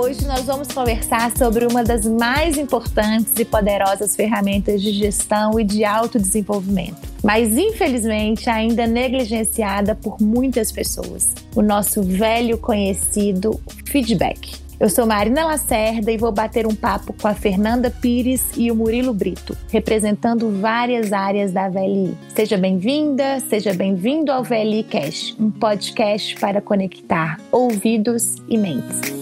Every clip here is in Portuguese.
Hoje nós vamos conversar sobre uma das mais importantes e poderosas ferramentas de gestão e de autodesenvolvimento, mas infelizmente ainda negligenciada por muitas pessoas: o nosso velho conhecido feedback. Eu sou Marina Lacerda e vou bater um papo com a Fernanda Pires e o Murilo Brito, representando várias áreas da VLI. Seja bem-vinda, seja bem-vindo ao VLI Cash, um podcast para conectar ouvidos e mentes.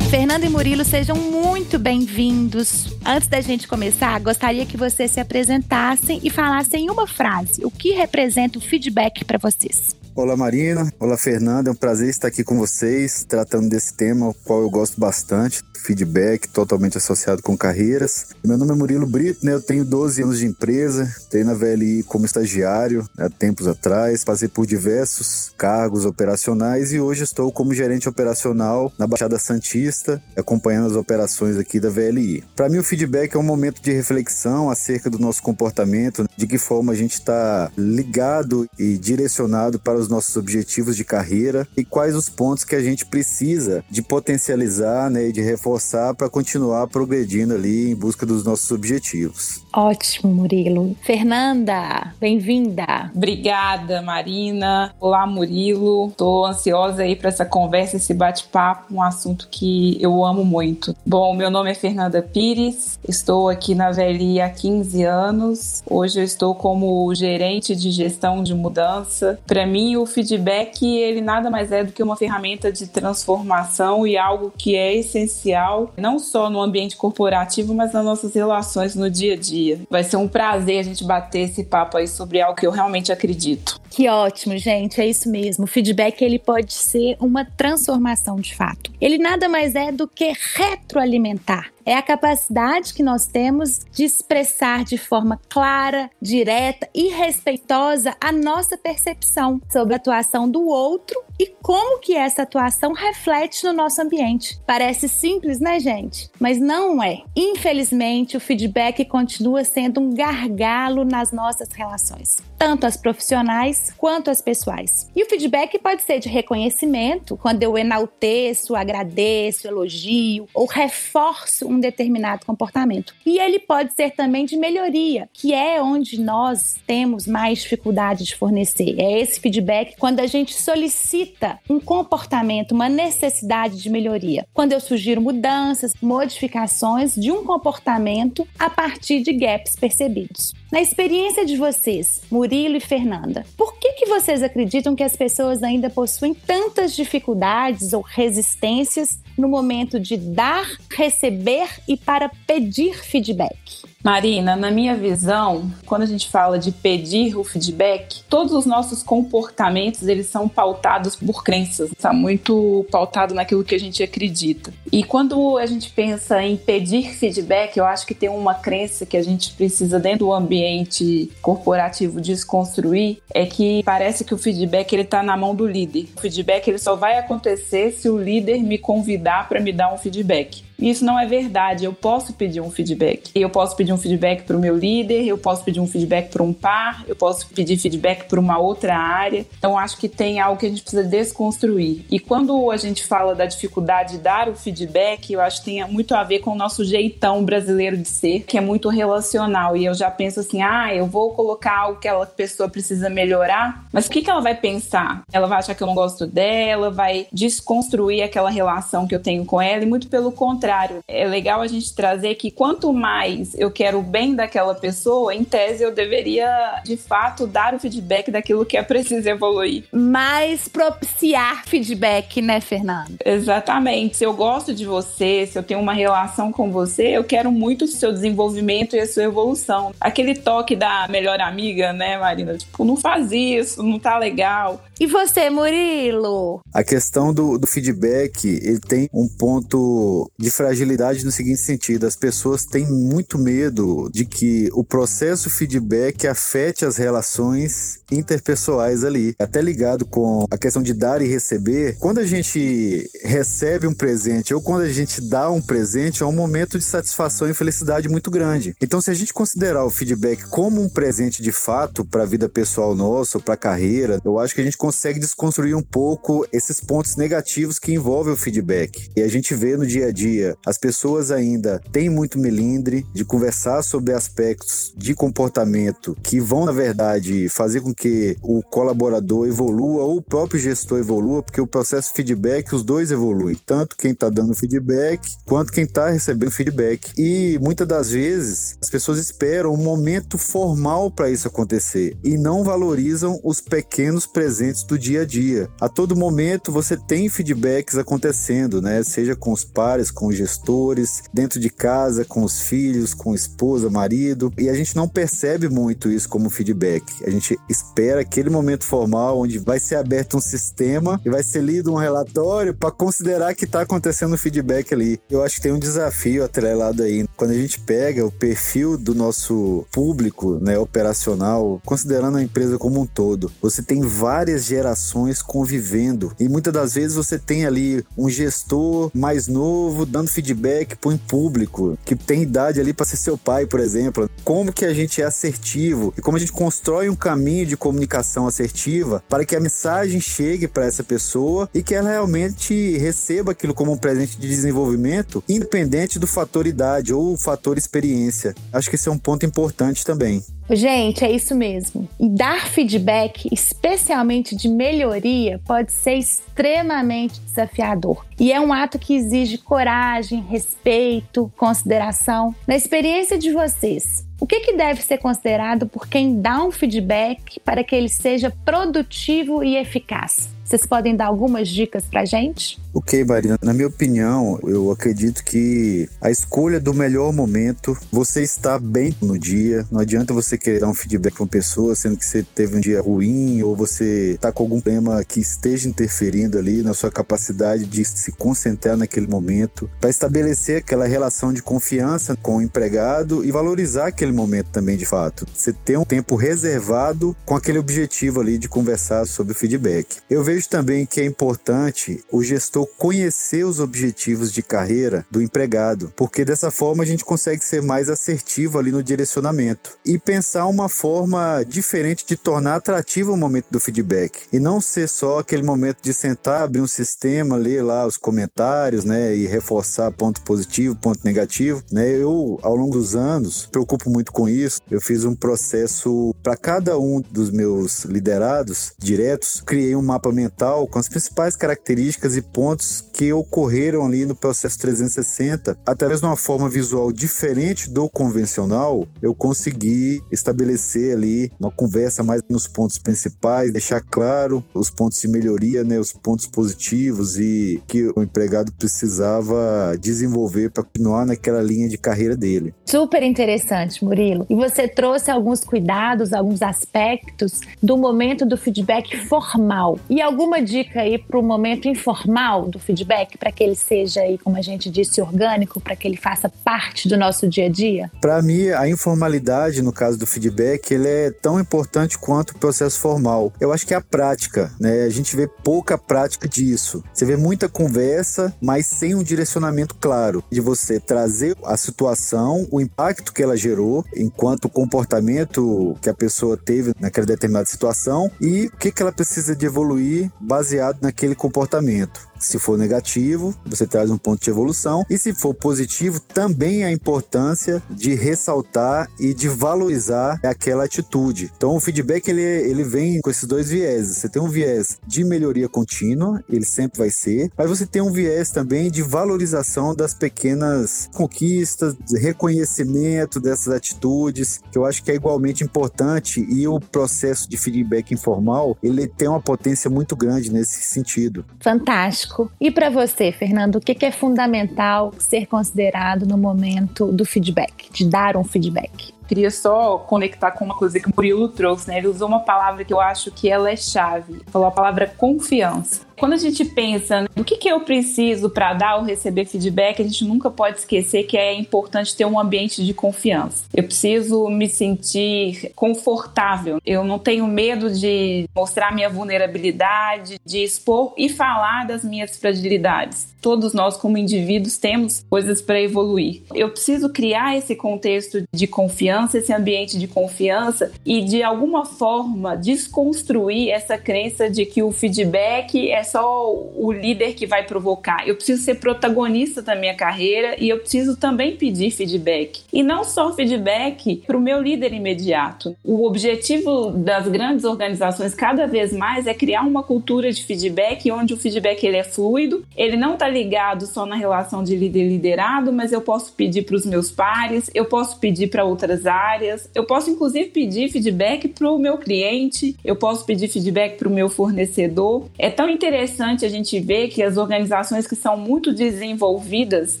Fernanda e Murilo, sejam muito bem-vindos. Antes da gente começar, gostaria que vocês se apresentassem e falassem em uma frase o que representa o feedback para vocês. Olá Marina, olá Fernanda, é um prazer estar aqui com vocês, tratando desse tema, o qual eu gosto bastante, feedback totalmente associado com carreiras. Meu nome é Murilo Brito, né? Eu tenho 12 anos de empresa, tenho na VLI como estagiário há né, tempos atrás, passei por diversos cargos operacionais e hoje estou como gerente operacional na Baixada Santista, acompanhando as operações aqui da VLI. Para mim o feedback é um momento de reflexão acerca do nosso comportamento, de que forma a gente está ligado e direcionado para os nossos objetivos de carreira e quais os pontos que a gente precisa de potencializar né, e de reforçar para continuar progredindo ali em busca dos nossos objetivos. Ótimo, Murilo. Fernanda, bem-vinda. Obrigada, Marina. Olá, Murilo. Estou ansiosa aí para essa conversa, esse bate-papo, um assunto que eu amo muito. Bom, meu nome é Fernanda Pires, estou aqui na VLI há 15 anos. Hoje eu estou como gerente de gestão de mudança. Para mim, o feedback, ele nada mais é do que uma ferramenta de transformação e algo que é essencial, não só no ambiente corporativo, mas nas nossas relações no dia a dia. Vai ser um prazer a gente bater esse papo aí sobre algo que eu realmente acredito. Que ótimo, gente, é isso mesmo. O feedback ele pode ser uma transformação de fato. Ele nada mais é do que retroalimentar é a capacidade que nós temos de expressar de forma clara, direta e respeitosa a nossa percepção sobre a atuação do outro e como que essa atuação reflete no nosso ambiente. Parece simples, né, gente? Mas não é. Infelizmente, o feedback continua sendo um gargalo nas nossas relações, tanto as profissionais quanto as pessoais. E o feedback pode ser de reconhecimento, quando eu enalteço, agradeço, elogio ou reforço um determinado comportamento. E ele pode ser também de melhoria, que é onde nós temos mais dificuldade de fornecer. É esse feedback quando a gente solicita um comportamento, uma necessidade de melhoria. Quando eu sugiro mudanças, modificações de um comportamento a partir de gaps percebidos. Na experiência de vocês, Murilo e Fernanda, por que, que vocês acreditam que as pessoas ainda possuem tantas dificuldades ou resistências no momento de dar, receber e para pedir feedback? Marina, na minha visão, quando a gente fala de pedir o feedback, todos os nossos comportamentos eles são pautados por crenças, está muito pautado naquilo que a gente acredita. E quando a gente pensa em pedir feedback, eu acho que tem uma crença que a gente precisa dentro do ambiente corporativo desconstruir, é que parece que o feedback ele está na mão do líder. O feedback ele só vai acontecer se o líder me convidar para me dar um feedback. E isso não é verdade. Eu posso pedir um feedback. Eu posso pedir um feedback para o meu líder, eu posso pedir um feedback para um par, eu posso pedir feedback para uma outra área. Então, acho que tem algo que a gente precisa desconstruir. E quando a gente fala da dificuldade de dar o feedback, eu acho que tem muito a ver com o nosso jeitão brasileiro de ser, que é muito relacional. E eu já penso assim: ah, eu vou colocar algo que aquela pessoa precisa melhorar, mas o que, que ela vai pensar? Ela vai achar que eu não gosto dela, vai desconstruir aquela relação que eu tenho com ela, e muito pelo contrário contrário, é legal a gente trazer que quanto mais eu quero o bem daquela pessoa, em tese eu deveria de fato dar o feedback daquilo que é preciso evoluir. Mais propiciar feedback, né, Fernando? Exatamente. Se eu gosto de você, se eu tenho uma relação com você, eu quero muito o seu desenvolvimento e a sua evolução. Aquele toque da melhor amiga, né, Marina? Tipo, não faz isso, não tá legal. E você, Murilo? A questão do, do feedback, ele tem um ponto de fragilidade no seguinte sentido: as pessoas têm muito medo de que o processo feedback afete as relações interpessoais ali. Até ligado com a questão de dar e receber. Quando a gente recebe um presente ou quando a gente dá um presente, é um momento de satisfação e felicidade muito grande. Então, se a gente considerar o feedback como um presente de fato para a vida pessoal nossa, para a carreira, eu acho que a gente consegue desconstruir um pouco esses pontos negativos que envolvem o feedback. E a gente vê no dia a dia, as pessoas ainda têm muito melindre de conversar sobre aspectos de comportamento que vão, na verdade, fazer com que o colaborador evolua ou o próprio gestor evolua, porque o processo feedback, os dois evoluem, tanto quem está dando feedback quanto quem está recebendo feedback. E muitas das vezes as pessoas esperam um momento formal para isso acontecer e não valorizam os pequenos presentes do dia a dia. A todo momento você tem feedbacks acontecendo, né? Seja com os pares, com os gestores, dentro de casa, com os filhos, com esposa, marido, e a gente não percebe muito isso como feedback. A gente espera aquele momento formal onde vai ser aberto um sistema e vai ser lido um relatório para considerar que está acontecendo feedback ali. Eu acho que tem um desafio atrelado aí. Quando a gente pega o perfil do nosso público, né, operacional, considerando a empresa como um todo, você tem várias gerações convivendo e muitas das vezes você tem ali um gestor mais novo dando feedback para um público que tem idade ali para ser seu pai, por exemplo. Como que a gente é assertivo e como a gente constrói um caminho de comunicação assertiva para que a mensagem chegue para essa pessoa e que ela realmente receba aquilo como um presente de desenvolvimento, independente do fator idade ou fator experiência. Acho que esse é um ponto importante também. Gente, é isso mesmo. E dar feedback, especialmente de melhoria, pode ser extremamente desafiador. E é um ato que exige coragem, respeito, consideração. Na experiência de vocês, o que, que deve ser considerado por quem dá um feedback para que ele seja produtivo e eficaz? Vocês podem dar algumas dicas para gente? Ok, Marina. Na minha opinião, eu acredito que a escolha do melhor momento, você está bem no dia. Não adianta você querer dar um feedback para uma pessoa, sendo que você teve um dia ruim ou você está com algum tema que esteja interferindo ali na sua capacidade de se concentrar naquele momento, para estabelecer aquela relação de confiança com o empregado e valorizar aquele momento também de fato. Você ter um tempo reservado com aquele objetivo ali de conversar sobre o feedback. Eu vejo também que é importante o gestor conhecer os objetivos de carreira do empregado, porque dessa forma a gente consegue ser mais assertivo ali no direcionamento e pensar uma forma diferente de tornar atrativo o momento do feedback e não ser só aquele momento de sentar, abrir um sistema, ler lá os comentários, né, e reforçar ponto positivo, ponto negativo, né? Eu ao longo dos anos preocupo muito com isso. Eu fiz um processo para cada um dos meus liderados diretos, criei um mapa mental com as principais características e pontos que ocorreram ali no processo 360, através de uma forma visual diferente do convencional, eu consegui estabelecer ali uma conversa mais nos pontos principais, deixar claro os pontos de melhoria, né, os pontos positivos e que o empregado precisava desenvolver para continuar naquela linha de carreira dele. Super interessante, Murilo. E você trouxe alguns cuidados, alguns aspectos do momento do feedback formal e alguma dica aí para o momento informal do feedback, para que ele seja aí, como a gente disse, orgânico, para que ele faça parte do nosso dia a dia? Para mim, a informalidade, no caso do feedback, ele é tão importante quanto o processo formal. Eu acho que é a prática, né? A gente vê pouca prática disso. Você vê muita conversa, mas sem um direcionamento claro de você trazer a situação, o impacto que ela gerou, enquanto o comportamento que a pessoa teve naquela determinada situação e o que, que ela precisa de evoluir baseado naquele comportamento. Se for negativo, você traz um ponto de evolução. E se for positivo, também a importância de ressaltar e de valorizar aquela atitude. Então, o feedback ele, ele vem com esses dois vieses. Você tem um viés de melhoria contínua, ele sempre vai ser, mas você tem um viés também de valorização das pequenas conquistas, reconhecimento dessas atitudes, que eu acho que é igualmente importante. E o processo de feedback informal, ele tem uma potência muito grande nesse sentido. Fantástico. E para você, Fernando, o que é fundamental ser considerado no momento do feedback, de dar um feedback? queria só conectar com uma coisa que o Murilo trouxe, né? Ele usou uma palavra que eu acho que ela é chave. Falou a palavra confiança. Quando a gente pensa no que, que eu preciso para dar ou receber feedback, a gente nunca pode esquecer que é importante ter um ambiente de confiança. Eu preciso me sentir confortável. Eu não tenho medo de mostrar minha vulnerabilidade, de expor e falar das minhas fragilidades. Todos nós, como indivíduos, temos coisas para evoluir. Eu preciso criar esse contexto de confiança, esse ambiente de confiança e, de alguma forma, desconstruir essa crença de que o feedback é só o líder que vai provocar. Eu preciso ser protagonista da minha carreira e eu preciso também pedir feedback. E não só feedback para o meu líder imediato. O objetivo das grandes organizações cada vez mais é criar uma cultura de feedback onde o feedback ele é fluido, ele não está ligado só na relação de líder liderado, mas eu posso pedir para os meus pares, eu posso pedir para outras áreas, eu posso inclusive pedir feedback para o meu cliente, eu posso pedir feedback para o meu fornecedor. É tão interessante a gente ver que as organizações que são muito desenvolvidas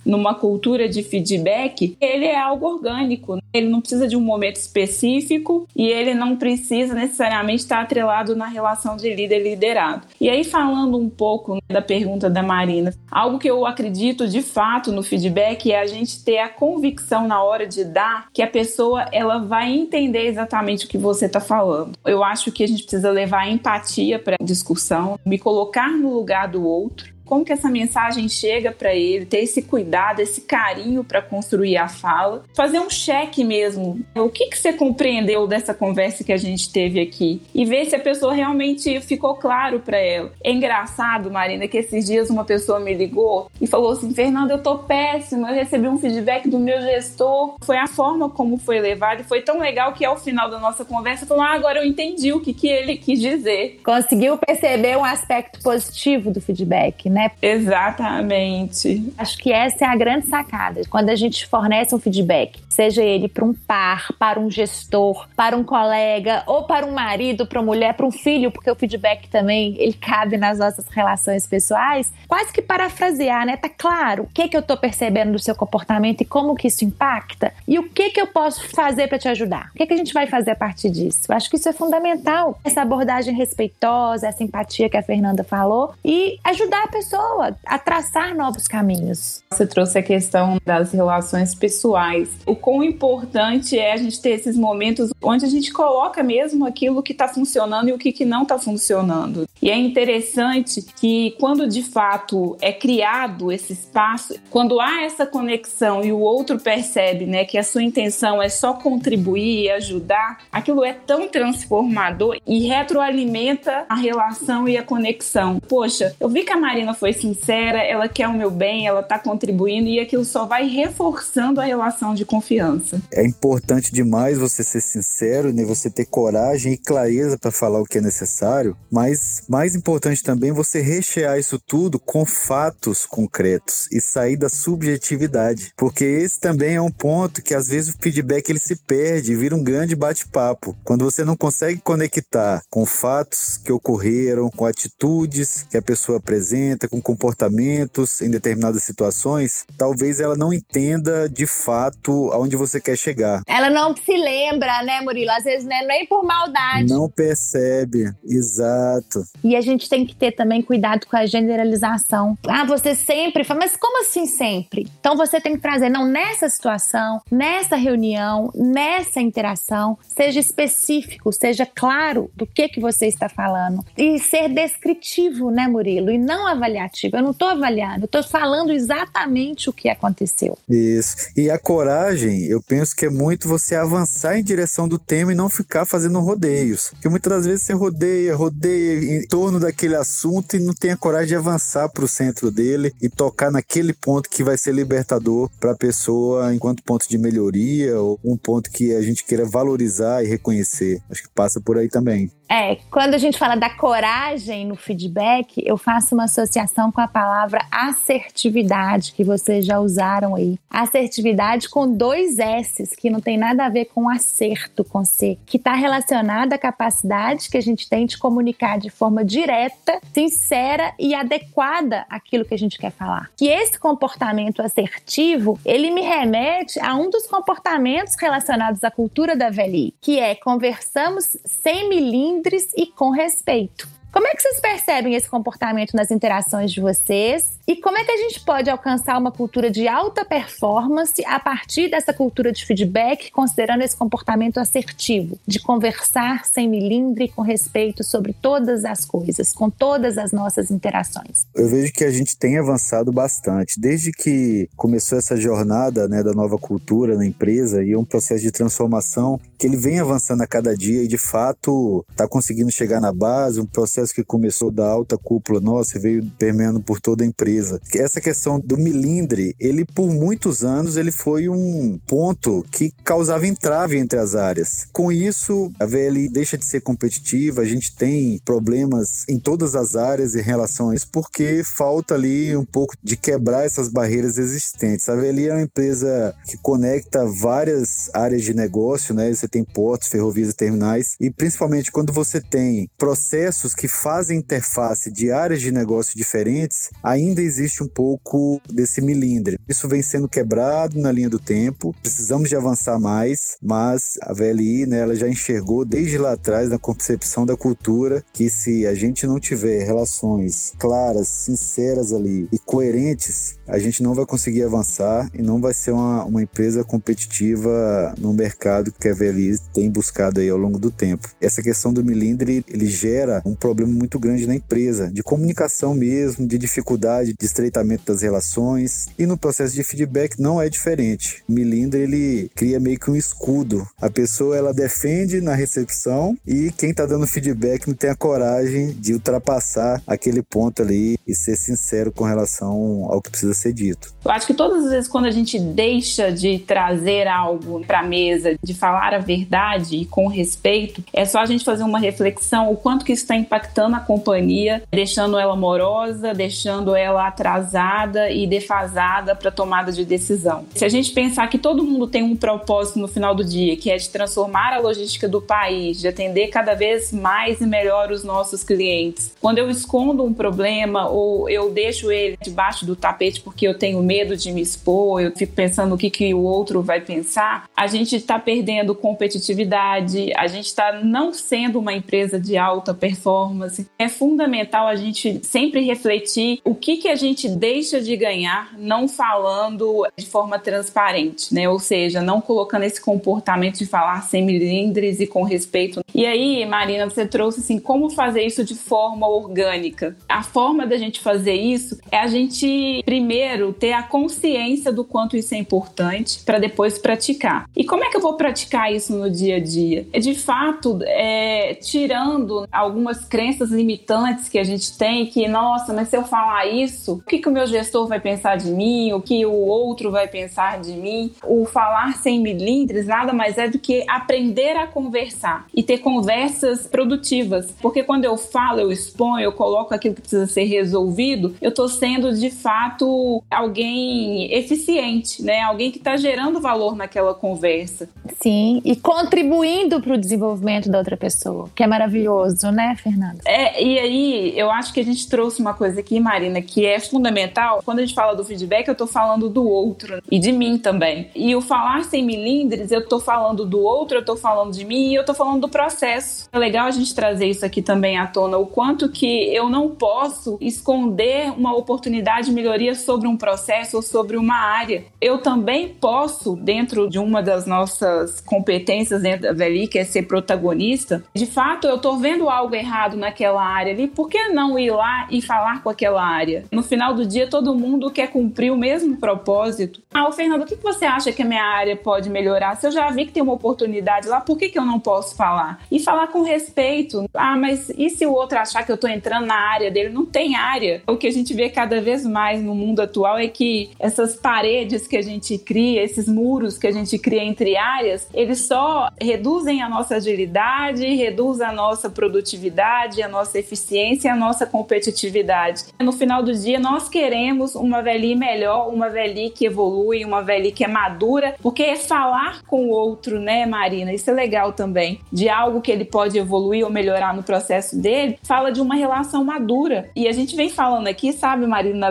numa cultura de feedback, ele é algo orgânico, ele não precisa de um momento específico e ele não precisa necessariamente estar atrelado na relação de líder liderado. E aí falando um pouco né, da pergunta da Marina, Algo que eu acredito de fato no feedback é a gente ter a convicção na hora de dar que a pessoa ela vai entender exatamente o que você está falando. Eu acho que a gente precisa levar empatia para a discussão, me colocar no lugar do outro como que essa mensagem chega para ele, ter esse cuidado, esse carinho para construir a fala, fazer um cheque mesmo. O que que você compreendeu dessa conversa que a gente teve aqui e ver se a pessoa realmente ficou claro para ela. É engraçado, Marina, que esses dias uma pessoa me ligou e falou assim: "Fernanda, eu tô péssima, eu recebi um feedback do meu gestor, foi a forma como foi levado e foi tão legal que ao final da nossa conversa falou: ah, agora eu entendi o que que ele quis dizer". Conseguiu perceber um aspecto positivo do feedback, né? Né? Exatamente. Acho que essa é a grande sacada. Quando a gente fornece um feedback, seja ele para um par, para um gestor, para um colega, ou para um marido, para uma mulher, para um filho, porque o feedback também ele cabe nas nossas relações pessoais, quase que parafrasear, né? Tá claro o que que eu tô percebendo do seu comportamento e como que isso impacta e o que que eu posso fazer para te ajudar? O que que a gente vai fazer a partir disso? Eu acho que isso é fundamental. Essa abordagem respeitosa, essa empatia que a Fernanda falou e ajudar a pessoa pessoa a traçar novos caminhos. Você trouxe a questão das relações pessoais. O quão importante é a gente ter esses momentos onde a gente coloca mesmo aquilo que está funcionando e o que, que não está funcionando. E é interessante que quando de fato é criado esse espaço, quando há essa conexão e o outro percebe né, que a sua intenção é só contribuir e ajudar, aquilo é tão transformador e retroalimenta a relação e a conexão. Poxa, eu vi que a Marina foi sincera, ela quer o meu bem, ela está contribuindo e aquilo só vai reforçando a relação de confiança. É importante demais você ser sincero, né? Você ter coragem e clareza para falar o que é necessário, mas mais importante também você rechear isso tudo com fatos concretos e sair da subjetividade, porque esse também é um ponto que às vezes o feedback ele se perde e vira um grande bate-papo. Quando você não consegue conectar com fatos que ocorreram, com atitudes que a pessoa apresenta, com comportamentos em determinadas situações, talvez ela não entenda de fato aonde você quer chegar. Ela não se lembra, né, Murilo? Às vezes né, nem por maldade. Não percebe, exato. E a gente tem que ter também cuidado com a generalização. Ah, você sempre fala, mas como assim sempre? Então você tem que trazer, não, nessa situação, nessa reunião, nessa interação, seja específico, seja claro do que que você está falando. E ser descritivo, né, Murilo? E não avaliar avaliativa. Eu não estou avaliando, eu estou falando exatamente o que aconteceu. Isso. E a coragem, eu penso que é muito você avançar em direção do tema e não ficar fazendo rodeios. Porque muitas das vezes você rodeia, rodeia torno daquele assunto e não tem a coragem de avançar para o centro dele e tocar naquele ponto que vai ser libertador para a pessoa enquanto ponto de melhoria ou um ponto que a gente queira valorizar e reconhecer. Acho que passa por aí também. É, quando a gente fala da coragem no feedback, eu faço uma associação com a palavra assertividade, que vocês já usaram aí. Assertividade com dois S's, que não tem nada a ver com acerto com C, que está relacionada à capacidade que a gente tem de comunicar de forma direta, sincera e adequada àquilo que a gente quer falar. Que esse comportamento assertivo, ele me remete a um dos comportamentos relacionados à cultura da velhice, que é conversamos sem milímetros e com respeito. Como é que vocês percebem esse comportamento nas interações de vocês? E como é que a gente pode alcançar uma cultura de alta performance a partir dessa cultura de feedback, considerando esse comportamento assertivo, de conversar sem milindre, com respeito sobre todas as coisas, com todas as nossas interações? Eu vejo que a gente tem avançado bastante. Desde que começou essa jornada né, da nova cultura na empresa e um processo de transformação que ele vem avançando a cada dia e de fato está conseguindo chegar na base, um processo que começou da alta cúpula nossa e veio permeando por toda a empresa. Essa questão do milindre, ele por muitos anos ele foi um ponto que causava entrave entre as áreas. Com isso, a VLI deixa de ser competitiva, a gente tem problemas em todas as áreas em relação a isso, porque falta ali um pouco de quebrar essas barreiras existentes. A VLI é uma empresa que conecta várias áreas de negócio, né? Você tem portos, ferrovias e terminais, e principalmente quando você tem processos que fazem interface de áreas de negócio diferentes, ainda existe um pouco desse milindre. Isso vem sendo quebrado na linha do tempo, precisamos de avançar mais, mas a VLI, né, ela já enxergou desde lá atrás na concepção da cultura que se a gente não tiver relações claras, sinceras ali e coerentes, a gente não vai conseguir avançar e não vai ser uma, uma empresa competitiva no mercado que a VLI tem buscado aí ao longo do tempo. Essa questão do milindre, ele gera um problema muito grande na empresa, de comunicação mesmo, de dificuldade de estreitamento das relações. E no processo de feedback não é diferente. O milindre, ele cria meio que um escudo. A pessoa, ela defende na recepção e quem tá dando feedback não tem a coragem de ultrapassar aquele ponto ali e ser sincero com relação ao que precisa ser dito. Eu acho que todas as vezes quando a gente deixa de trazer algo para a mesa, de falar a verdade e com respeito, é só a gente fazer uma reflexão o quanto que isso está impactando a companhia, deixando ela morosa, deixando ela atrasada e defasada para tomada de decisão. Se a gente pensar que todo mundo tem um propósito no final do dia, que é de transformar a logística do país, de atender cada vez mais e melhor os nossos clientes. Quando eu escondo um problema ou eu deixo ele debaixo do tapete porque eu tenho medo de me expor, eu fico pensando o que, que o outro vai pensar, a gente está perdendo competitividade, a gente está não sendo uma empresa de alta performance. É fundamental a gente sempre refletir o que, que a gente deixa de ganhar não falando de forma transparente, né? Ou seja, não colocando esse comportamento de falar sem milindres e com respeito. E aí, Marina, você trouxe assim, como fazer isso de forma orgânica. A forma da gente fazer isso é a gente primeiro ter a consciência do quanto isso é importante para depois praticar. E como é que eu vou praticar isso no dia a dia? É de fato é, tirando algumas crenças limitantes que a gente tem, que nossa, mas se eu falar isso, o que, que o meu gestor vai pensar de mim? O que o outro vai pensar de mim? O falar sem milindres nada mais é do que aprender a conversar e ter conversas produtivas. Porque quando eu falo, eu exponho, eu coloco aquilo que precisa ser resolvido, eu estou sendo de fato alguém eficiente, né? Alguém que está gerando valor naquela conversa. Sim, e contribuindo para o desenvolvimento da outra pessoa, que é maravilhoso, né, Fernanda? É, e aí eu acho que a gente trouxe uma coisa aqui, Marina, que é fundamental. Quando a gente fala do feedback, eu estou falando do outro e de mim também. E o falar sem milindres, eu estou falando do outro, eu estou falando de mim e eu estou falando do processo. É legal a gente trazer isso aqui também à tona, o quanto que eu não posso esconder uma oportunidade de melhoria sobre um processo ou sobre uma área. Eu também posso, dentro de uma das nossas competências dentro da VLI, que é ser protagonista, de fato eu estou vendo algo errado naquela área ali, por que não ir lá e falar com aquela área? No final do dia, todo mundo quer cumprir o mesmo propósito. Ah, Fernando, o que você acha que a minha área pode melhorar? Se eu já vi que tem uma oportunidade lá, por que, que eu não posso falar? E falar com respeito. Ah, mas e se o outro achar que eu estou entrando na área dele? Não tem área. O que a gente vê cada vez mais no mundo atual é que essas paredes que a gente cria, esses muros que a gente cria entre áreas, eles só reduzem a nossa agilidade, reduzem a nossa produtividade, a nossa eficiência, a nossa competitividade. No final do dia, nós queremos uma VLI melhor, uma VLI que evolui, uma VLI que é madura, porque é falar com o outro, né, Marina? Isso é legal também. De algo que ele pode evoluir ou melhorar no processo dele, fala de uma relação madura. E a gente vem falando aqui, sabe, Marina, na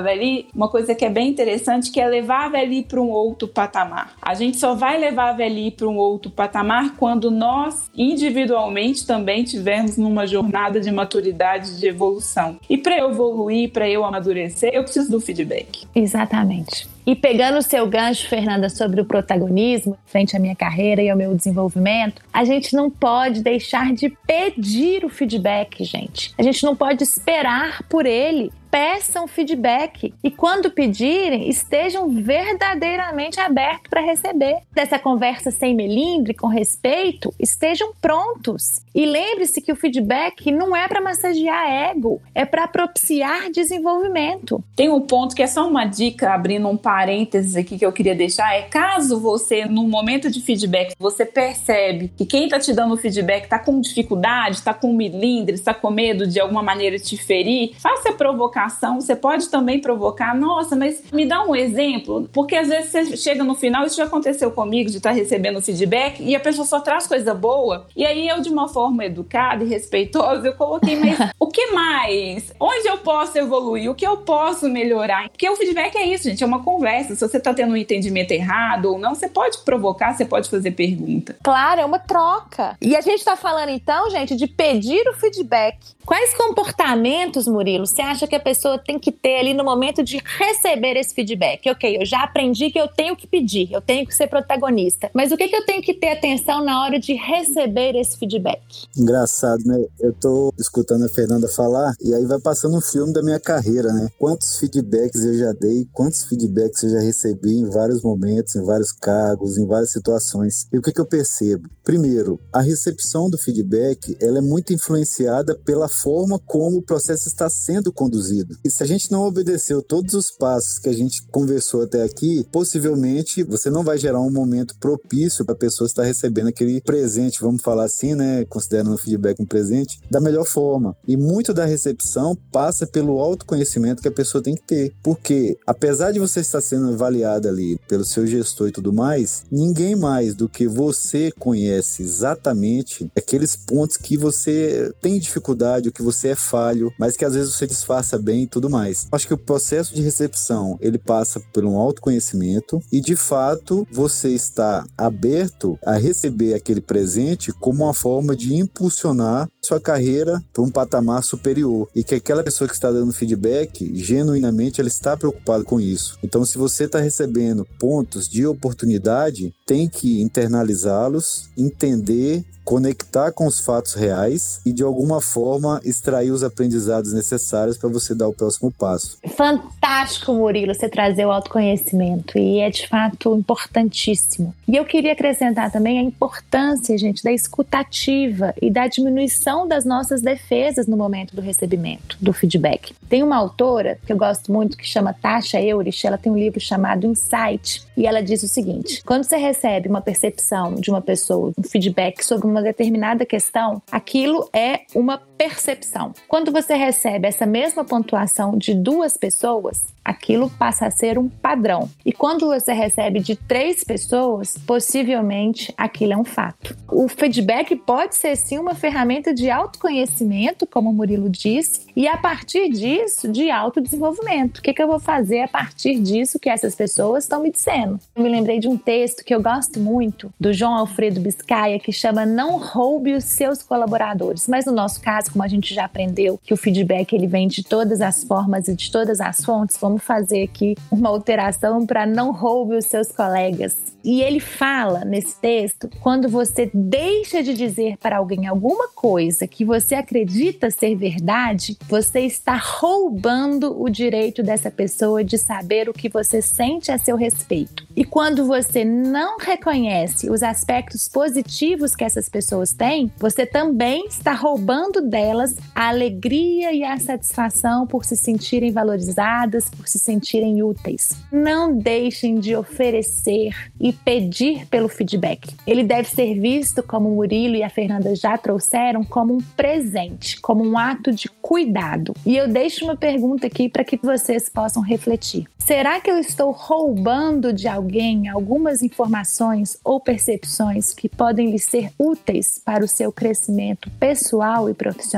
uma coisa coisa que é bem interessante, que é levar a VLI para um outro patamar. A gente só vai levar a VLI para um outro patamar quando nós, individualmente, também tivermos numa jornada de maturidade, de evolução. E para eu evoluir, para eu amadurecer, eu preciso do feedback. Exatamente. E pegando o seu gancho, Fernanda, sobre o protagonismo frente à minha carreira e ao meu desenvolvimento, a gente não pode deixar de pedir o feedback, gente. A gente não pode esperar por ele peçam feedback e quando pedirem, estejam verdadeiramente abertos para receber. Dessa conversa sem melindre, com respeito, estejam prontos. E lembre-se que o feedback não é para massagear ego, é para propiciar desenvolvimento. Tem um ponto que é só uma dica, abrindo um parênteses aqui que eu queria deixar, é caso você, no momento de feedback, você percebe que quem está te dando feedback está com dificuldade, está com melindre, está com medo de alguma maneira te ferir, faça a provocação você pode também provocar, nossa, mas me dá um exemplo, porque às vezes você chega no final, isso já aconteceu comigo, de estar tá recebendo feedback, e a pessoa só traz coisa boa, e aí eu, de uma forma educada e respeitosa, eu coloquei, mas o que mais? Onde eu posso evoluir? O que eu posso melhorar? Porque o feedback é isso, gente, é uma conversa. Se você está tendo um entendimento errado ou não, você pode provocar, você pode fazer pergunta. Claro, é uma troca. E a gente está falando então, gente, de pedir o feedback. Quais comportamentos, Murilo, você acha que a pessoa tem que ter ali no momento de receber esse feedback? Ok, eu já aprendi que eu tenho que pedir, eu tenho que ser protagonista. Mas o que, que eu tenho que ter atenção na hora de receber esse feedback? Engraçado, né? Eu tô escutando a Fernanda falar e aí vai passando um filme da minha carreira, né? Quantos feedbacks eu já dei, quantos feedbacks eu já recebi em vários momentos, em vários cargos, em várias situações. E o que, que eu percebo? Primeiro, a recepção do feedback ela é muito influenciada pela forma como o processo está sendo conduzido. E se a gente não obedeceu todos os passos que a gente conversou até aqui, possivelmente você não vai gerar um momento propício para a pessoa estar recebendo aquele presente, vamos falar assim, né, considerando o feedback um presente, da melhor forma. E muito da recepção passa pelo autoconhecimento que a pessoa tem que ter. Porque, apesar de você estar sendo avaliada ali pelo seu gestor e tudo mais, ninguém mais do que você conhece exatamente aqueles pontos que você tem dificuldade o que você é falho, mas que às vezes você disfarça bem e tudo mais. Acho que o processo de recepção, ele passa por um autoconhecimento e de fato você está aberto a receber aquele presente como uma forma de impulsionar sua carreira para um patamar superior e que aquela pessoa que está dando feedback, genuinamente ela está preocupada com isso. Então, se você está recebendo pontos de oportunidade, tem que internalizá-los, entender conectar com os fatos reais e de alguma forma extrair os aprendizados necessários para você dar o próximo passo. Fantástico, Murilo, você trazer o autoconhecimento e é de fato importantíssimo. E eu queria acrescentar também a importância, gente, da escutativa e da diminuição das nossas defesas no momento do recebimento do feedback. Tem uma autora que eu gosto muito que chama Tasha Eurich, ela tem um livro chamado Insight e ela diz o seguinte: quando você recebe uma percepção de uma pessoa, um feedback sobre uma determinada questão, aquilo é uma percepção. Quando você recebe essa mesma pontuação de duas pessoas, aquilo passa a ser um padrão. E quando você recebe de três pessoas, possivelmente aquilo é um fato. O feedback pode ser sim uma ferramenta de autoconhecimento, como o Murilo disse, e a partir disso, de autodesenvolvimento. O que, que eu vou fazer a partir disso que essas pessoas estão me dizendo? Eu me lembrei de um texto que eu gosto muito, do João Alfredo Biscaia, que chama Não roube os seus colaboradores. Mas no nosso caso, como a gente já aprendeu que o feedback ele vem de todas as formas e de todas as fontes, vamos fazer aqui uma alteração para não roube os seus colegas. E ele fala nesse texto, quando você deixa de dizer para alguém alguma coisa que você acredita ser verdade, você está roubando o direito dessa pessoa de saber o que você sente a seu respeito. E quando você não reconhece os aspectos positivos que essas pessoas têm, você também está roubando delas a alegria e a satisfação por se sentirem valorizadas, por se sentirem úteis. Não deixem de oferecer e pedir pelo feedback. Ele deve ser visto, como o Murilo e a Fernanda já trouxeram, como um presente, como um ato de cuidado. E eu deixo uma pergunta aqui para que vocês possam refletir. Será que eu estou roubando de alguém algumas informações ou percepções que podem lhe ser úteis para o seu crescimento pessoal e profissional?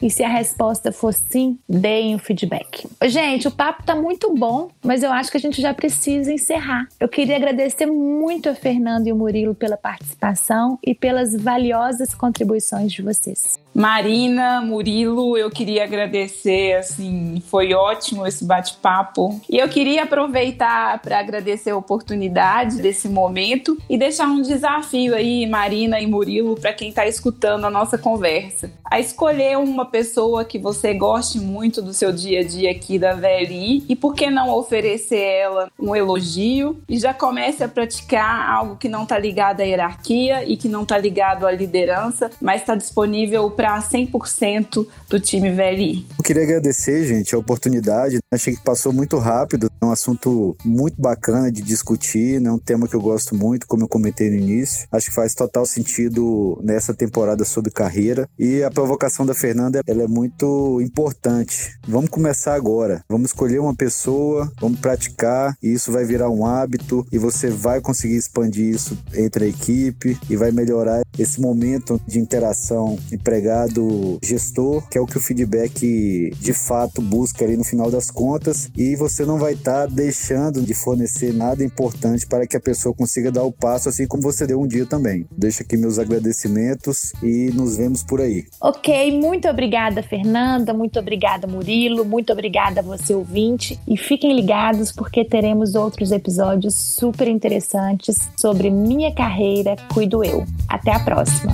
E se a resposta for sim, deem o feedback. Gente, o papo tá muito bom, mas eu acho que a gente já precisa encerrar. Eu queria agradecer muito a Fernanda e o Murilo pela participação e pelas valiosas contribuições de vocês. Marina, Murilo, eu queria agradecer, assim, foi ótimo esse bate-papo. E eu queria aproveitar para agradecer a oportunidade desse momento e deixar um desafio aí, Marina e Murilo, para quem está escutando a nossa conversa. A escolher uma pessoa que você goste muito do seu dia a dia aqui da VLI e por que não oferecer ela um elogio e já comece a praticar algo que não está ligado à hierarquia e que não está ligado à liderança, mas está disponível para 100% do time VLI. Eu queria agradecer, gente, a oportunidade. Achei que passou muito rápido. É um assunto muito bacana de discutir, né? um tema que eu gosto muito, como eu comentei no início. Acho que faz total sentido nessa temporada sobre carreira. E a provocação da Fernanda ela é muito importante. Vamos começar agora. Vamos escolher uma pessoa, vamos praticar, e isso vai virar um hábito e você vai conseguir expandir isso entre a equipe e vai melhorar esse momento de interação empregado gestor, que é o que o feedback de fato busca ali no final das contas, e você não vai estar tá deixando de fornecer nada importante para que a pessoa consiga dar o passo, assim como você deu um dia também. Deixo aqui meus agradecimentos e nos vemos por aí. Ok, muito obrigada, Fernanda, muito obrigada, Murilo, muito obrigada a você, ouvinte, e fiquem ligados porque teremos outros episódios super interessantes sobre minha carreira Cuido Eu. Até a próxima!